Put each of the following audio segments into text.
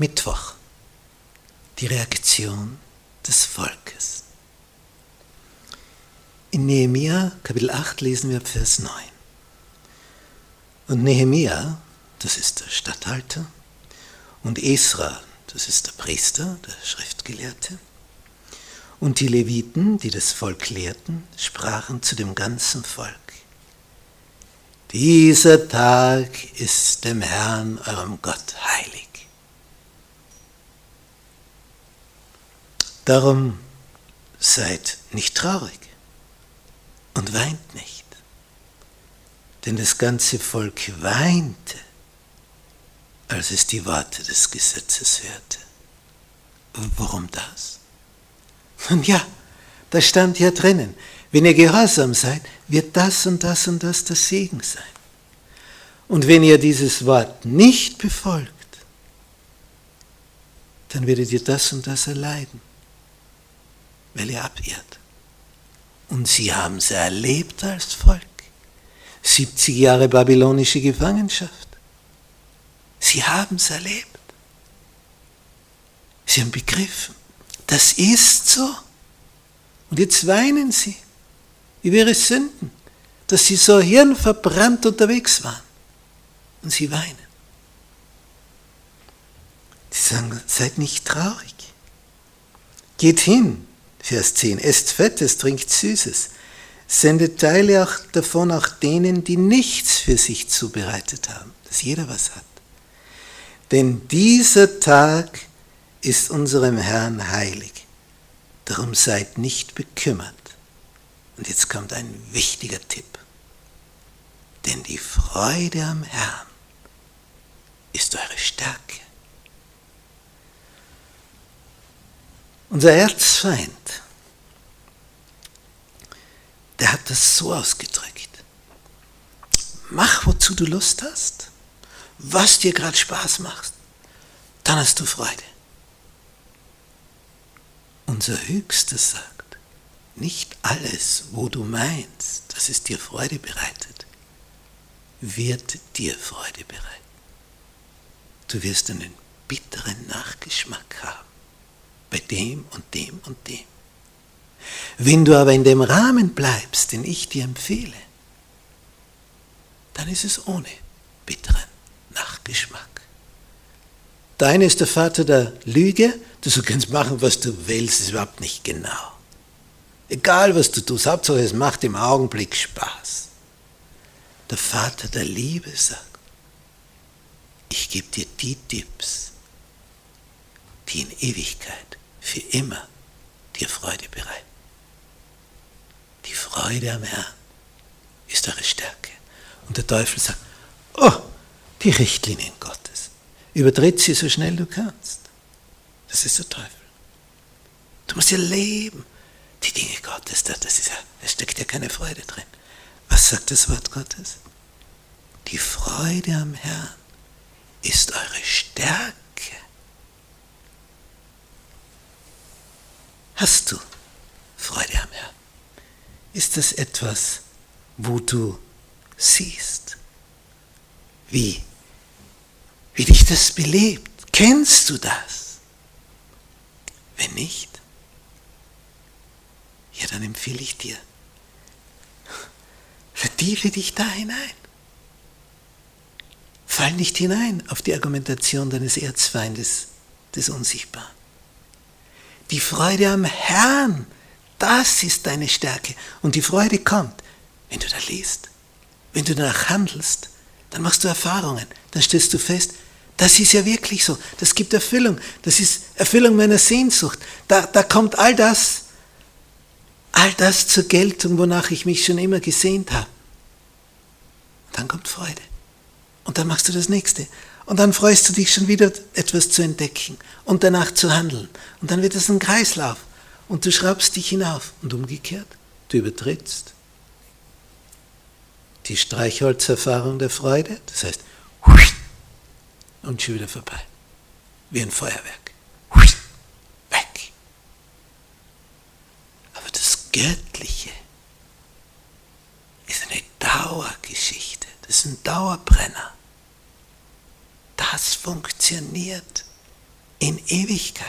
Mittwoch. Die Reaktion des Volkes. In Nehemia Kapitel 8 lesen wir Vers 9. Und Nehemia, das ist der Statthalter, und Esra, das ist der Priester, der Schriftgelehrte, und die Leviten, die das Volk lehrten, sprachen zu dem ganzen Volk. Dieser Tag ist dem Herrn, eurem Gott, heilig. Darum seid nicht traurig und weint nicht. Denn das ganze Volk weinte, als es die Worte des Gesetzes hörte. Warum das? Nun ja, da stand ja drinnen, wenn ihr gehorsam seid, wird das und das und das der Segen sein. Und wenn ihr dieses Wort nicht befolgt, dann werdet ihr das und das erleiden, weil ihr abirrt. Und sie haben es erlebt als Volk. 70 Jahre babylonische Gefangenschaft. Sie haben es erlebt. Sie haben begriffen, das ist so. Und jetzt weinen sie über ihre Sünden, dass sie so hirnverbrannt unterwegs waren. Und sie weinen. Sie sagen, seid nicht traurig. Geht hin, Vers 10, esst Fettes, trinkt Süßes, sendet Teile auch davon auch denen, die nichts für sich zubereitet haben, dass jeder was hat. Denn dieser Tag ist unserem Herrn heilig. Darum seid nicht bekümmert. Und jetzt kommt ein wichtiger Tipp. Denn die Freude am Herrn ist eure Stärke. Unser Erzfeind, der hat das so ausgedrückt. Mach, wozu du Lust hast, was dir gerade Spaß macht, dann hast du Freude. Unser Höchster sagt, nicht alles, wo du meinst, dass es dir Freude bereitet, wird dir Freude bereiten. Du wirst einen bitteren Nachgeschmack haben bei dem und dem und dem. Wenn du aber in dem Rahmen bleibst, den ich dir empfehle, dann ist es ohne bitteren Nachgeschmack. Dein ist der Vater der Lüge, du kannst machen, was du willst, ist überhaupt nicht genau. Egal, was du tust, Hauptsache es macht im Augenblick Spaß. Der Vater der Liebe sagt, ich gebe dir die Tipps, die in Ewigkeit für immer dir Freude bereiten. Die Freude am Herrn ist eure Stärke. Und der Teufel sagt, oh, die Richtlinien Gottes. Übertritt sie so schnell du kannst. Das ist der Teufel. Du musst ja leben. Die Dinge Gottes, das ist ja, da steckt ja keine Freude drin. Was sagt das Wort Gottes? Die Freude am Herrn ist eure Stärke. Hast du Freude am Herrn? Ist das etwas, wo du siehst, wie, wie dich das belebt? Kennst du das? Wenn nicht, ja, dann empfehle ich dir, vertiefe dich da hinein. Fall nicht hinein auf die Argumentation deines Erzfeindes, des Unsichtbaren. Die Freude am Herrn, das ist deine Stärke. Und die Freude kommt, wenn du da liest, wenn du danach handelst, dann machst du Erfahrungen, dann stellst du fest, das ist ja wirklich so, das gibt Erfüllung, das ist Erfüllung meiner Sehnsucht. Da, da kommt all das, all das zur Geltung, wonach ich mich schon immer gesehnt habe. Dann kommt Freude. Und dann machst du das nächste. Und dann freust du dich schon wieder, etwas zu entdecken und danach zu handeln. Und dann wird es ein Kreislauf. Und du schraubst dich hinauf. Und umgekehrt, du übertrittst. Die Streichholzerfahrung der Freude, das heißt, und schon wieder vorbei. Wie ein Feuerwerk. Weg. Aber das Göttliche ist eine Dauergeschichte. Das ist ein Dauerbrenner das funktioniert in Ewigkeit.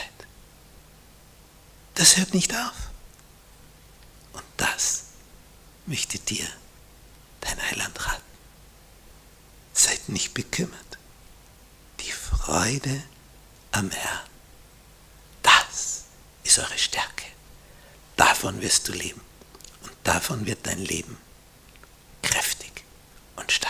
Das hört nicht auf. Und das möchte dir dein Heiland raten. Seid nicht bekümmert. Die Freude am Herrn, das ist eure Stärke. Davon wirst du leben. Und davon wird dein Leben kräftig und stark.